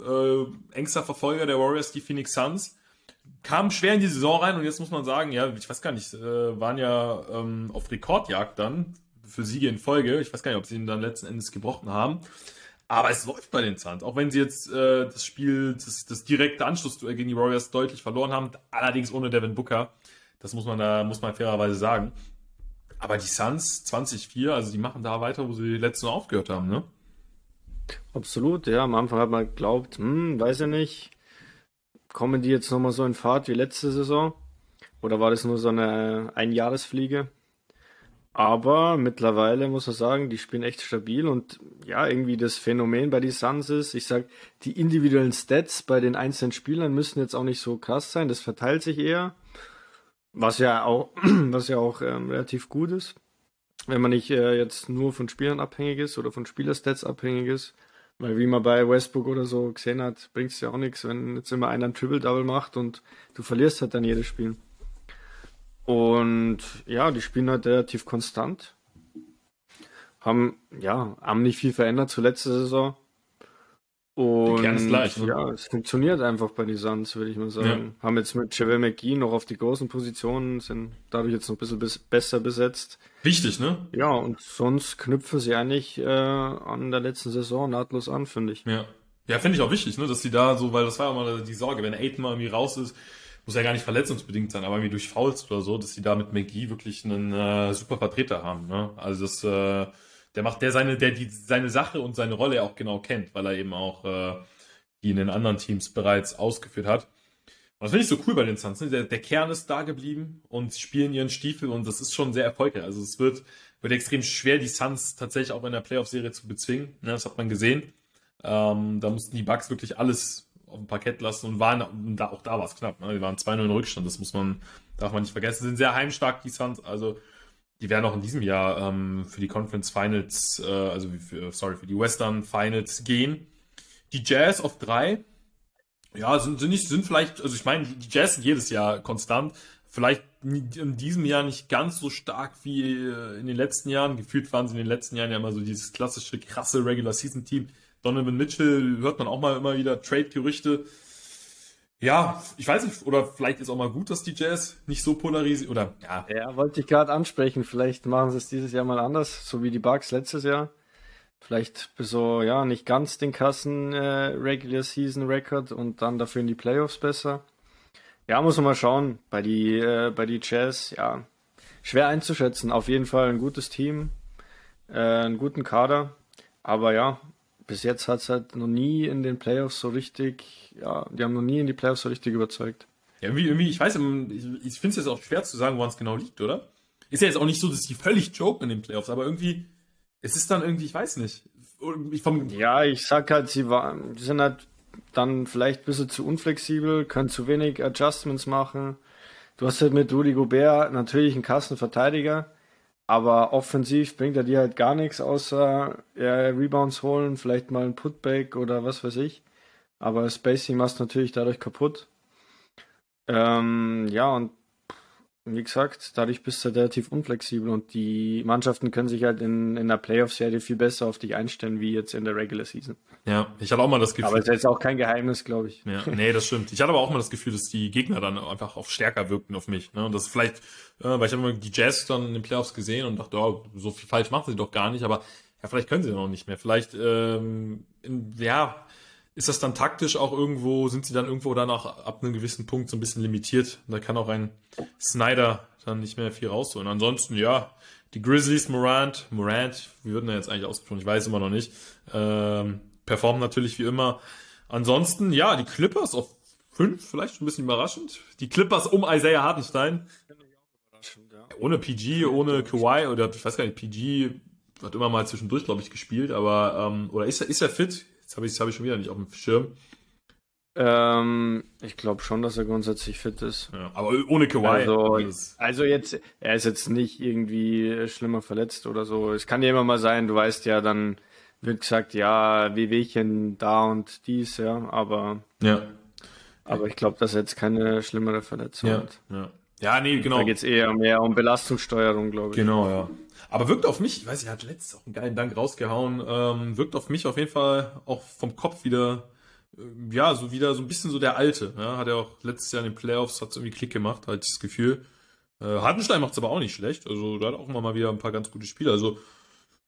D: äh, engster Verfolger der Warriors, die Phoenix Suns, kamen schwer in die Saison rein und jetzt muss man sagen, ja, ich weiß gar nicht, äh, waren ja ähm, auf Rekordjagd dann für Siege in Folge. Ich weiß gar nicht, ob sie ihn dann letzten Endes gebrochen haben. Aber es läuft bei den Suns, auch wenn sie jetzt äh, das Spiel, das, das direkte Anschlussduell gegen die Warriors deutlich verloren haben, allerdings ohne Devin Booker. Das muss man da, muss man fairerweise sagen. Aber die Suns 2004, also die machen da weiter, wo sie letzten aufgehört haben, ne?
E: Absolut, ja. Am Anfang hat man geglaubt, hm, weiß ich nicht, kommen die jetzt nochmal so in Fahrt wie letzte Saison? Oder war das nur so eine Einjahresfliege? Aber mittlerweile muss man sagen, die spielen echt stabil und ja, irgendwie das Phänomen bei den Suns ist, ich sag, die individuellen Stats bei den einzelnen Spielern müssen jetzt auch nicht so krass sein, das verteilt sich eher, was ja auch, was ja auch ähm, relativ gut ist, wenn man nicht äh, jetzt nur von Spielern abhängig ist oder von Spielerstats abhängig ist, weil wie man bei Westbrook oder so gesehen hat, bringt es ja auch nichts, wenn jetzt immer einer ein Triple-Double macht und du verlierst halt dann jedes Spiel. Und ja, die spielen halt relativ konstant. Haben, ja, haben nicht viel verändert zur letzten Saison. Und
D: gleich, ne?
E: ja, es funktioniert einfach bei den Suns, würde ich mal sagen. Ja. Haben jetzt mit Javel McGee noch auf die großen Positionen, sind dadurch jetzt noch ein bisschen bis besser besetzt.
D: Wichtig, ne?
E: Ja, und sonst knüpfen sie eigentlich äh, an der letzten Saison nahtlos an, finde ich.
D: Ja. Ja, finde ich auch wichtig, ne, dass sie da so, weil das war ja mal die Sorge, wenn Aiden mal irgendwie raus ist, muss ja gar nicht verletzungsbedingt sein, aber irgendwie durch Fouls oder so, dass sie da mit McGee wirklich einen äh, super Vertreter haben. Ne? Also das, äh, der macht der seine, der die seine Sache und seine Rolle auch genau kennt, weil er eben auch äh, die in den anderen Teams bereits ausgeführt hat. Und das finde ich so cool bei den Suns. Ne? Der, der Kern ist da geblieben und spielen ihren Stiefel und das ist schon sehr erfolgreich. Also es wird, wird extrem schwer, die Suns tatsächlich auch in der Playoff-Serie zu bezwingen. Ne? Das hat man gesehen. Ähm, da mussten die Bucks wirklich alles auf dem Parkett lassen und waren, da, auch da war es knapp. Ne? Die waren 2-0 in Rückstand, das muss man, darf man nicht vergessen. Sie sind sehr heimstark, die Suns, also die werden auch in diesem Jahr ähm, für die Conference Finals, äh, also für, sorry, für die Western Finals gehen. Die Jazz auf drei, ja, sind, sind nicht, sind vielleicht, also ich meine, die Jazz sind jedes Jahr konstant, vielleicht in diesem Jahr nicht ganz so stark wie äh, in den letzten Jahren. Gefühlt waren sie in den letzten Jahren ja immer so dieses klassische, krasse Regular Season Team Donovan Mitchell hört man auch mal immer wieder Trade-Gerüchte. Ja, ich weiß nicht, oder vielleicht ist auch mal gut, dass die Jazz nicht so polarisiert, oder ja.
E: Ja, wollte ich gerade ansprechen. Vielleicht machen sie es dieses Jahr mal anders, so wie die Bucks letztes Jahr. Vielleicht so, ja, nicht ganz den Kassen äh, Regular Season Record und dann dafür in die Playoffs besser. Ja, muss man mal schauen. Bei die, äh, bei die Jazz, ja, schwer einzuschätzen. Auf jeden Fall ein gutes Team, äh, einen guten Kader. Aber ja, bis jetzt hat es halt noch nie in den Playoffs so richtig, ja, die haben noch nie in die Playoffs so richtig überzeugt.
D: Ja, irgendwie, irgendwie ich weiß, ich, ich finde es jetzt auch schwer zu sagen, woran es genau liegt, oder? Ist ja jetzt auch nicht so, dass die völlig joken in den Playoffs, aber irgendwie, es ist dann irgendwie, ich weiß nicht.
E: Ich vom ja, ich sag halt, sie waren, die sind halt dann vielleicht ein bisschen zu unflexibel, können zu wenig Adjustments machen. Du hast halt mit Rudy Gobert natürlich einen Kassenverteidiger, aber offensiv bringt er dir halt gar nichts, außer ja, Rebounds holen, vielleicht mal ein Putback oder was weiß ich. Aber Spacing machst natürlich dadurch kaputt. Ähm, ja, und wie gesagt, dadurch bist du relativ unflexibel und die Mannschaften können sich halt in, in der Playoff-Serie viel besser auf dich einstellen, wie jetzt in der Regular Season.
D: Ja, ich hatte auch mal das Gefühl.
E: Aber es ist jetzt auch kein Geheimnis, glaube ich.
D: Ja, nee, das stimmt. Ich hatte aber auch mal das Gefühl, dass die Gegner dann einfach auch stärker wirkten auf mich. Ne? Und das vielleicht, äh, weil ich habe immer die Jazz dann in den Playoffs gesehen und dachte, oh, so viel falsch machen sie doch gar nicht, aber ja, vielleicht können sie noch nicht mehr. Vielleicht, ähm, in, ja, ist das dann taktisch auch irgendwo, sind sie dann irgendwo dann auch ab einem gewissen Punkt so ein bisschen limitiert? Da kann auch ein Snyder dann nicht mehr viel rausholen. Ansonsten, ja, die Grizzlies, Morant, Morant, wie würden er jetzt eigentlich ausgesprochen? Ich weiß immer noch nicht. Ähm, performen natürlich wie immer. Ansonsten, ja, die Clippers auf fünf, vielleicht ein bisschen überraschend. Die Clippers um Isaiah Hartenstein. Ohne PG, ohne Kawhi oder ich weiß gar nicht, PG hat immer mal zwischendurch, glaube ich, gespielt, aber ähm, oder ist er, ist er fit? Jetzt habe ich, hab ich schon wieder nicht auf dem Schirm.
E: Ähm, ich glaube schon, dass er grundsätzlich fit ist.
D: Ja, aber ohne Kawhi.
E: Also, also jetzt, er ist jetzt nicht irgendwie schlimmer verletzt oder so. Es kann ja immer mal sein, du weißt ja, dann wird gesagt, ja, Wehwehchen da und dies, ja, aber.
D: Ja.
E: Aber ich glaube, dass er jetzt keine schlimmere Verletzung
D: ja,
E: hat.
D: Ja. Ja, nee, genau.
E: Da geht es eher mehr um Belastungssteuerung, glaube ich.
D: Genau, ja. Aber wirkt auf mich, ich weiß, er hat letztes auch einen geilen Dank rausgehauen, ähm, wirkt auf mich auf jeden Fall auch vom Kopf wieder, äh, ja, so wieder so ein bisschen so der Alte. Ja? Hat er auch letztes Jahr in den Playoffs, hat irgendwie Klick gemacht, hatte ich das Gefühl. Äh, Hartenstein macht es aber auch nicht schlecht. Also da hat auch immer mal wieder ein paar ganz gute Spiele. Also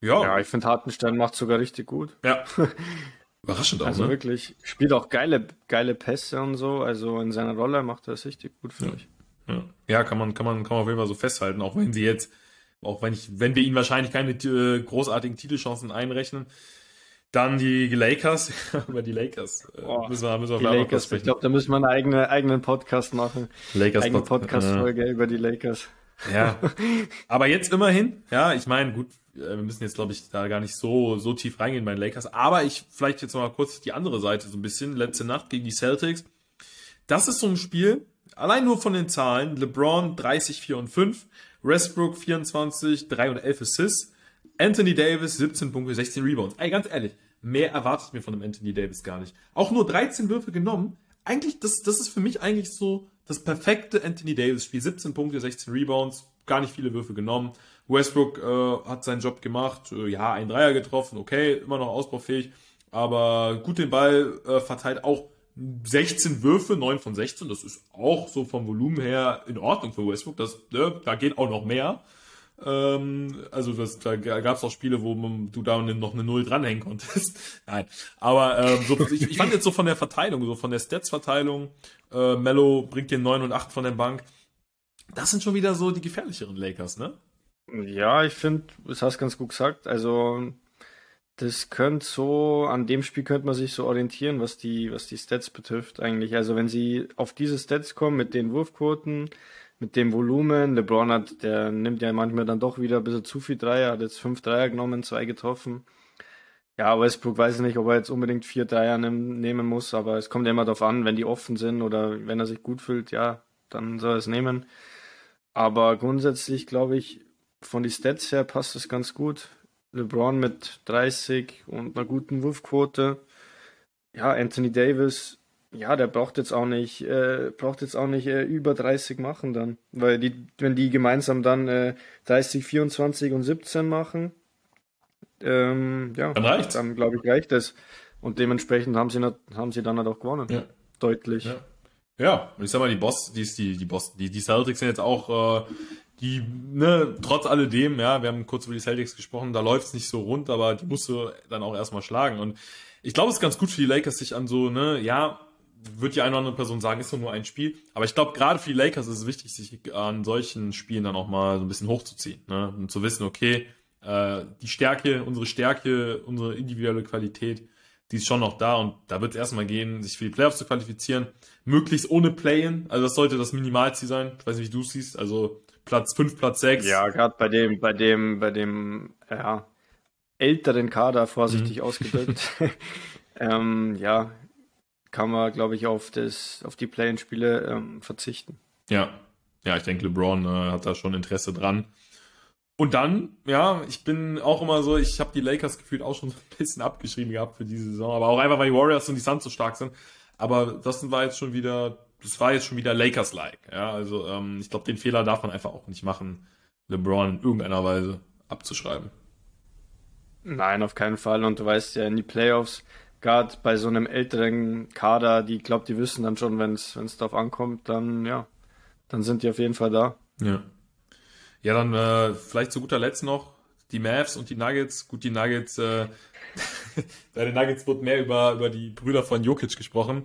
D: ja.
E: Ja, ich finde Hartenstein macht sogar richtig gut.
D: Ja. Überraschend auch,
E: Also
D: ne?
E: wirklich, spielt auch geile, geile Pässe und so. Also in seiner Rolle macht er es richtig gut, finde ich.
D: Ja. ja, kann man, kann man, kann man auf jeden Fall so festhalten, auch wenn sie jetzt, auch wenn ich, wenn wir ihnen wahrscheinlich keine äh, großartigen Titelchancen einrechnen, dann die Lakers, über die Lakers
E: Boah,
D: müssen wir, müssen wir
E: Die Lakers, ich
D: sprechen.
E: glaube, da müssen wir einen eigenen, eigenen Podcast machen.
D: Lakers
E: Eigene
D: Pod-
E: Podcast-Folge über die Lakers.
D: Ja, aber jetzt immerhin, ja, ich meine, gut, äh, wir müssen jetzt, glaube ich, da gar nicht so, so tief reingehen bei den Lakers, aber ich, vielleicht jetzt noch mal kurz die andere Seite so ein bisschen, letzte Nacht gegen die Celtics. Das ist so ein Spiel, allein nur von den Zahlen, LeBron 30, 4 und 5, Westbrook 24, 3 und 11 Assists, Anthony Davis 17 Punkte, 16 Rebounds. Ey, ganz ehrlich, mehr erwartet mir von dem Anthony Davis gar nicht. Auch nur 13 Würfe genommen. Eigentlich, das, das ist für mich eigentlich so das perfekte Anthony Davis-Spiel. 17 Punkte, 16 Rebounds, gar nicht viele Würfe genommen. Westbrook äh, hat seinen Job gemacht, äh, ja, ein Dreier getroffen, okay, immer noch ausbaufähig, aber gut den Ball äh, verteilt, auch 16 Würfe, 9 von 16, das ist auch so vom Volumen her in Ordnung für Westbrook, das, ne, da geht auch noch mehr. Ähm, also das, da gab es auch Spiele, wo man, du da noch eine Null dranhängen konntest. Nein, aber ähm, so, ich, ich fand jetzt so von der Verteilung, so von der Stats-Verteilung, äh, Mello bringt den 9 und 8 von der Bank. Das sind schon wieder so die gefährlicheren Lakers, ne?
E: Ja, ich finde, das hast ganz gut gesagt. Also, das könnte so, an dem Spiel könnte man sich so orientieren, was die, was die Stats betrifft eigentlich. Also, wenn sie auf diese Stats kommen mit den Wurfquoten, mit dem Volumen, LeBron hat, der nimmt ja manchmal dann doch wieder ein bisschen zu viel Dreier, hat jetzt fünf Dreier genommen, zwei getroffen. Ja, Westbrook weiß ich nicht, ob er jetzt unbedingt vier Dreier nehm, nehmen muss, aber es kommt ja immer darauf an, wenn die offen sind oder wenn er sich gut fühlt, ja, dann soll er es nehmen. Aber grundsätzlich glaube ich, von die Stats her passt es ganz gut. LeBron mit 30 und einer guten Wurfquote. Ja, Anthony Davis, ja, der braucht jetzt auch nicht, äh, braucht jetzt auch nicht äh, über 30 machen dann. Weil die, wenn die gemeinsam dann äh, 30, 24 und 17 machen, ähm, ja,
D: Dann reicht's.
E: dann glaube ich, reicht es. Und dementsprechend haben sie, haben sie dann halt auch gewonnen.
D: Ja.
E: Deutlich.
D: Ja. Ja, und ich sag mal, die Boss, die, die, die Boss, die, die Celtics sind jetzt auch, äh, die, ne, trotz alledem, ja, wir haben kurz über die Celtics gesprochen, da läuft's nicht so rund, aber die musst du dann auch erstmal schlagen. Und ich glaube, es ist ganz gut für die Lakers, sich an so, ne, ja, wird die eine oder andere Person sagen, ist doch nur ein Spiel. Aber ich glaube, gerade für die Lakers ist es wichtig, sich an solchen Spielen dann auch mal so ein bisschen hochzuziehen, ne, und zu wissen, okay, äh, die Stärke, unsere Stärke, unsere individuelle Qualität, die ist schon noch da und da wird es erstmal gehen, sich für die Playoffs zu qualifizieren. Möglichst ohne Play-In, also das sollte das Minimalziel sein. Ich weiß nicht, wie du es siehst, also Platz 5, Platz 6.
E: Ja, gerade bei dem, bei dem, bei dem, ja, älteren Kader, vorsichtig ausgedrückt, ähm, ja, kann man, glaube ich, auf das, auf die Play-in-Spiele ähm, verzichten.
D: Ja, ja, ich denke, LeBron äh, hat da schon Interesse dran. Und dann, ja, ich bin auch immer so, ich habe die Lakers gefühlt auch schon ein bisschen abgeschrieben gehabt für diese Saison, aber auch einfach, weil die Warriors und die Suns so stark sind. Aber das war jetzt schon wieder, das war jetzt schon wieder Lakers-like. Ja, also ähm, ich glaube, den Fehler darf man einfach auch nicht machen, LeBron in irgendeiner Weise abzuschreiben.
E: Nein, auf keinen Fall. Und du weißt ja, in die Playoffs, gerade bei so einem älteren Kader, die, glaube die wissen dann schon, wenn es darauf ankommt, dann, ja, dann sind die auf jeden Fall da.
D: Ja. Ja, dann äh, vielleicht zu guter Letzt noch die Mavs und die Nuggets. Gut, die Nuggets, äh, bei den Nuggets wird mehr über, über die Brüder von Jokic gesprochen.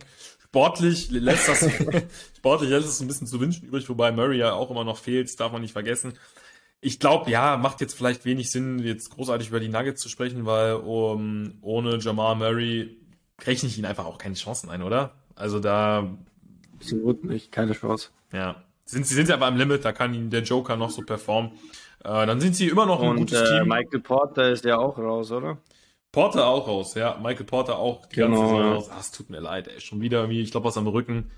D: Sportlich lässt das, sportlich lässt es ein bisschen zu wünschen übrig, wobei Murray ja auch immer noch fehlt, das darf man nicht vergessen. Ich glaube, ja, macht jetzt vielleicht wenig Sinn, jetzt großartig über die Nuggets zu sprechen, weil um, ohne Jamal Murray rechne ich ihnen einfach auch keine Chancen ein, oder? Also da
E: Absolut nicht, keine Chance.
D: ja. Sind, sie sind ja aber am Limit, da kann ihnen der Joker noch so performen. Äh, dann sind sie immer noch ein
E: Und
D: gutes
E: äh,
D: Team.
E: Michael Porter ist ja auch raus, oder?
D: Porter auch raus, ja. Michael Porter auch die
E: Genau,
D: ganze Saison raus. Ach, es tut mir leid, ey. Schon wieder irgendwie, ich glaube, was am Rücken.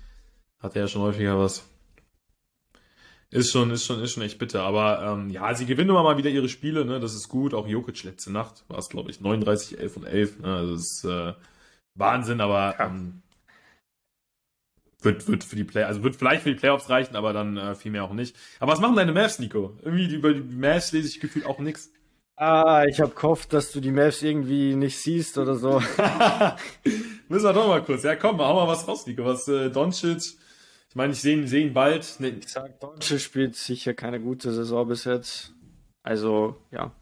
D: Hat er ja schon häufiger was. Ist schon, ist schon, ist schon echt bitter. Aber ähm, ja, sie gewinnen immer mal wieder ihre Spiele, ne? Das ist gut. Auch Jokic letzte Nacht war es, glaube ich, 39, 11 und 11. Ne? Also das ist äh, Wahnsinn, aber ähm, wird, wird für die Play, also wird vielleicht für die Playoffs reichen, aber dann äh, viel mehr auch nicht. Aber was machen deine Mavs, Nico? Irgendwie über die Mavs lese ich gefühlt auch nichts.
E: Ah, ich habe gehofft, dass du die Mavs irgendwie nicht siehst oder so.
D: Müssen wir doch mal kurz. Ja, komm, hau mal was raus, Nico. Was äh, Doncic, ich meine, ich sehe seh ihn bald. Ne,
E: Ich sag, Deutsche spielt sicher keine gute Saison bis jetzt. Also, ja,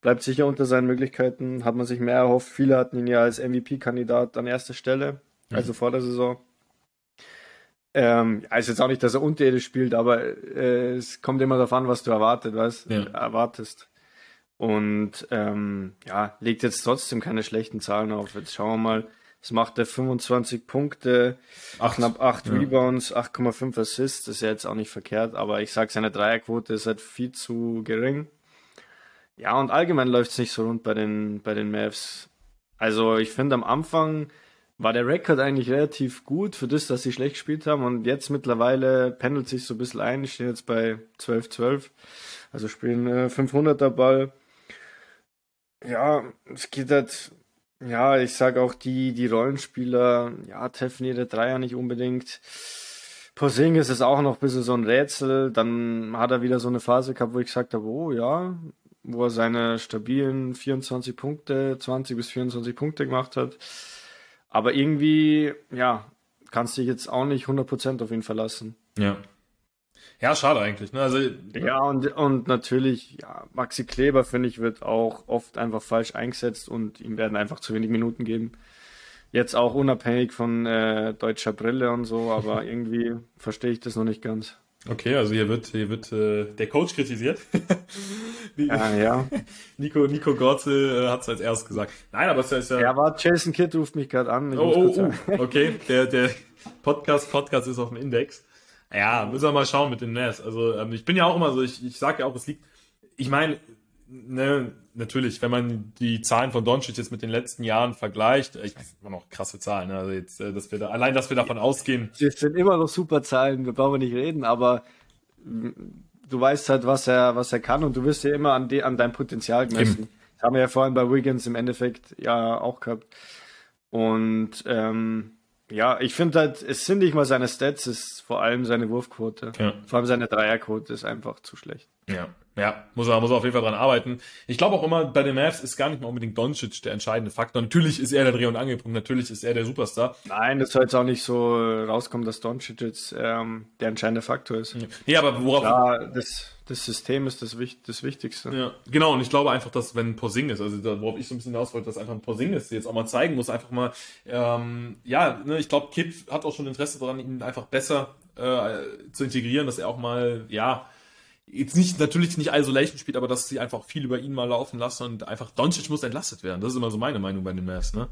E: bleibt sicher unter seinen Möglichkeiten. Hat man sich mehr erhofft. Viele hatten ihn ja als MVP-Kandidat an erster Stelle, also vor der Saison. Ähm, ist jetzt auch nicht, dass er unterirdisch spielt, aber äh, es kommt immer darauf an, was du erwartet, weißt,
D: Ja.
E: erwartest. Und ähm, ja, legt jetzt trotzdem keine schlechten Zahlen auf. Jetzt schauen wir mal. Es macht er 25 Punkte,
D: Acht.
E: knapp 8
D: Ja.
E: Rebounds, 8,5 Assists. Das ist ja jetzt auch nicht verkehrt, aber ich sag, seine Dreierquote ist halt viel zu gering. Ja, und allgemein läuft es nicht so rund bei den, bei den Mavs. Also ich finde am Anfang war der Rekord eigentlich relativ gut für das, dass sie schlecht gespielt haben und jetzt mittlerweile pendelt sich so ein bisschen ein. Ich stehe jetzt bei 12-12, also spielen äh, 500er Ball. Ja, es geht halt, ja, ich sage auch die, die Rollenspieler, ja, treffen ihre Dreier nicht unbedingt. Porzingis ist auch noch ein bisschen so ein Rätsel. Dann hat er wieder so eine Phase gehabt, wo ich gesagt habe, oh ja, wo er seine stabilen 24 Punkte, 20 bis 24 Punkte gemacht hat. Aber irgendwie, ja, kannst dich jetzt auch nicht 100% auf ihn verlassen.
D: Ja. Ja, schade eigentlich. Ne? Also,
E: Ja, und, und natürlich, ja, Maxi Kleber, finde ich, wird auch oft einfach falsch eingesetzt und ihm werden einfach zu wenig Minuten geben. Jetzt auch unabhängig von äh, deutscher Brille und so, aber irgendwie verstehe ich das noch nicht ganz.
D: okay, also hier wird, hier wird äh, der Coach kritisiert.
E: Ja, ja.
D: Nico, Nico Gorzel äh, hat es als erstes gesagt. Nein, aber es ist ja.
E: Ja, war Jason Kidd ruft mich gerade an.
D: Oh, oh, oh, okay. Der, der Podcast, Podcast ist auf dem Index. Ja, müssen wir mal schauen mit den Nets. Also ähm, ich bin ja auch immer so, ich, ich sage ja auch, es liegt. Ich meine, ne, natürlich, wenn man die Zahlen von Doncic jetzt mit den letzten Jahren vergleicht, ich weiß immer noch krasse Zahlen, ne? also jetzt, äh, dass wir da, allein, dass wir davon ausgehen,
E: Das sind immer noch super Zahlen, wir brauchen nicht reden, aber mm, du weißt halt, was er, was er kann und du wirst ja immer an, de, an dein Potenzial gemessen. Das haben wir ja vorhin bei Wiggins im Endeffekt ja auch gehabt. Und ähm, ja, ich finde halt, es sind nicht mal seine Stats, es ist vor allem seine Wurfquote.
D: Ja.
E: Vor allem seine Dreierquote ist einfach zu schlecht.
D: Ja, ja, muss er, muss er auf jeden Fall dran arbeiten. Ich glaube auch immer, bei den Mavs ist gar nicht mal unbedingt Doncic der entscheidende Faktor. Natürlich ist er der Dreh- und Angelpunkt, natürlich ist er der Superstar.
E: Nein, das soll jetzt auch nicht so rauskommen, dass Doncic jetzt ähm, der entscheidende Faktor ist.
D: Nee, aber worauf,
E: Ja, das, das System ist das, das Wichtigste.
D: Ja, genau, und ich glaube einfach, dass wenn Porzingis, also da, worauf ich so ein bisschen hinaus wollte, dass einfach ein Porzingis jetzt auch mal zeigen muss, einfach mal, ähm, ja, ne, ich glaube, Kip hat auch schon Interesse daran, ihn einfach besser äh, zu integrieren, dass er auch mal, ja, jetzt nicht, natürlich nicht Isolation spielt, aber dass sie einfach viel über ihn mal laufen lassen und einfach Doncic muss entlastet werden. Das ist immer so meine Meinung bei den Mavs, ne?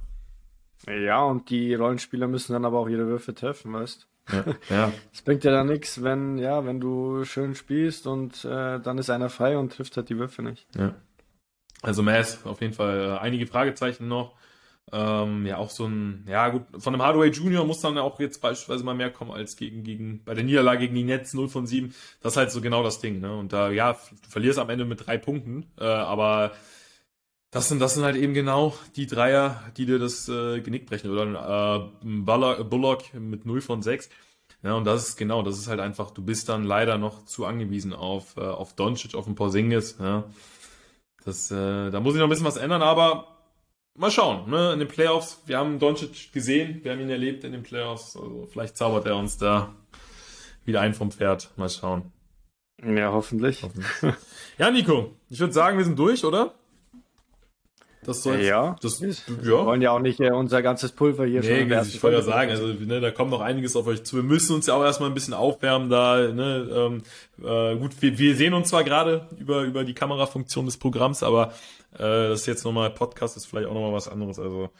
E: Ja, und die Rollenspieler müssen dann aber auch ihre Würfe treffen, weißt
D: Ja, ja.
E: Es bringt dir dann nichts, wenn, ja, wenn du schön spielst und äh, dann ist einer frei und trifft halt die Würfe nicht.
D: Ja. Also Mass, auf jeden Fall äh, einige Fragezeichen noch. Ähm, ja, auch so ein, ja gut, von einem Hardaway Junior muss dann auch jetzt beispielsweise mal mehr kommen als gegen, gegen, bei der Niederlage gegen die Nets 0 von 7. Das ist halt so genau das Ding, ne? Und da, ja, du verlierst am Ende mit drei Punkten, äh, aber das sind, das sind halt eben genau die Dreier, die dir das äh, Genick brechen. Oder äh, Bullock, Bullock mit 0 von 6. Ja, und das ist genau, das ist halt einfach, du bist dann leider noch zu angewiesen auf, äh, auf Doncic, auf den Porzingis, ja. Das, äh, da muss ich noch ein bisschen was ändern, aber mal schauen, ne? In den Playoffs, wir haben Doncic gesehen, wir haben ihn erlebt in den Playoffs, also vielleicht zaubert er uns da wieder ein vom Pferd. Mal schauen.
E: Ja, hoffentlich.
D: Ja, Nico, ich würde sagen, wir sind durch, oder? Das soll
E: Ja.
D: das,
E: Wir
D: ja.
E: wollen ja auch nicht äh, unser ganzes Pulver hier schon
D: Nee,
E: ersten
D: ich wollte ja sagen, also ne, da kommt noch einiges auf euch zu. Wir müssen uns ja auch erstmal ein bisschen aufwärmen da. Ne, ähm, äh, gut, wir, wir sehen uns zwar gerade über, über die Kamerafunktion des Programms, aber äh, das ist jetzt nochmal Podcast, ist vielleicht auch nochmal was anderes. Also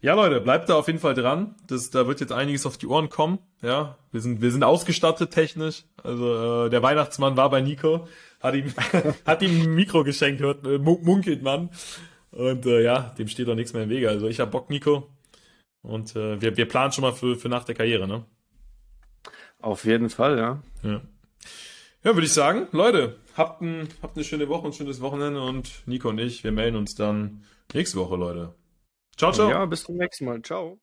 D: ja, Leute, bleibt da auf jeden Fall dran. Das, da wird jetzt einiges auf die Ohren kommen. Ja, wir sind, wir sind ausgestattet technisch. Also äh, der Weihnachtsmann war bei Nico, hat ihm, hat ihm ein Mikro geschenkt, hört, äh, mun- munkelt man. Und äh, ja, dem steht doch nichts mehr im Wege. Also ich habe Bock, Nico. Und äh, wir, wir planen schon mal für, für nach der Karriere, ne?
E: Auf jeden Fall, ja.
D: Ja, ja würde ich sagen, Leute, habt, ein, habt eine schöne Woche, ein schönes Wochenende und Nico und ich, wir melden uns dann nächste Woche, Leute. Ciao, ciao.
E: Ja, bis zum nächsten Mal. Ciao.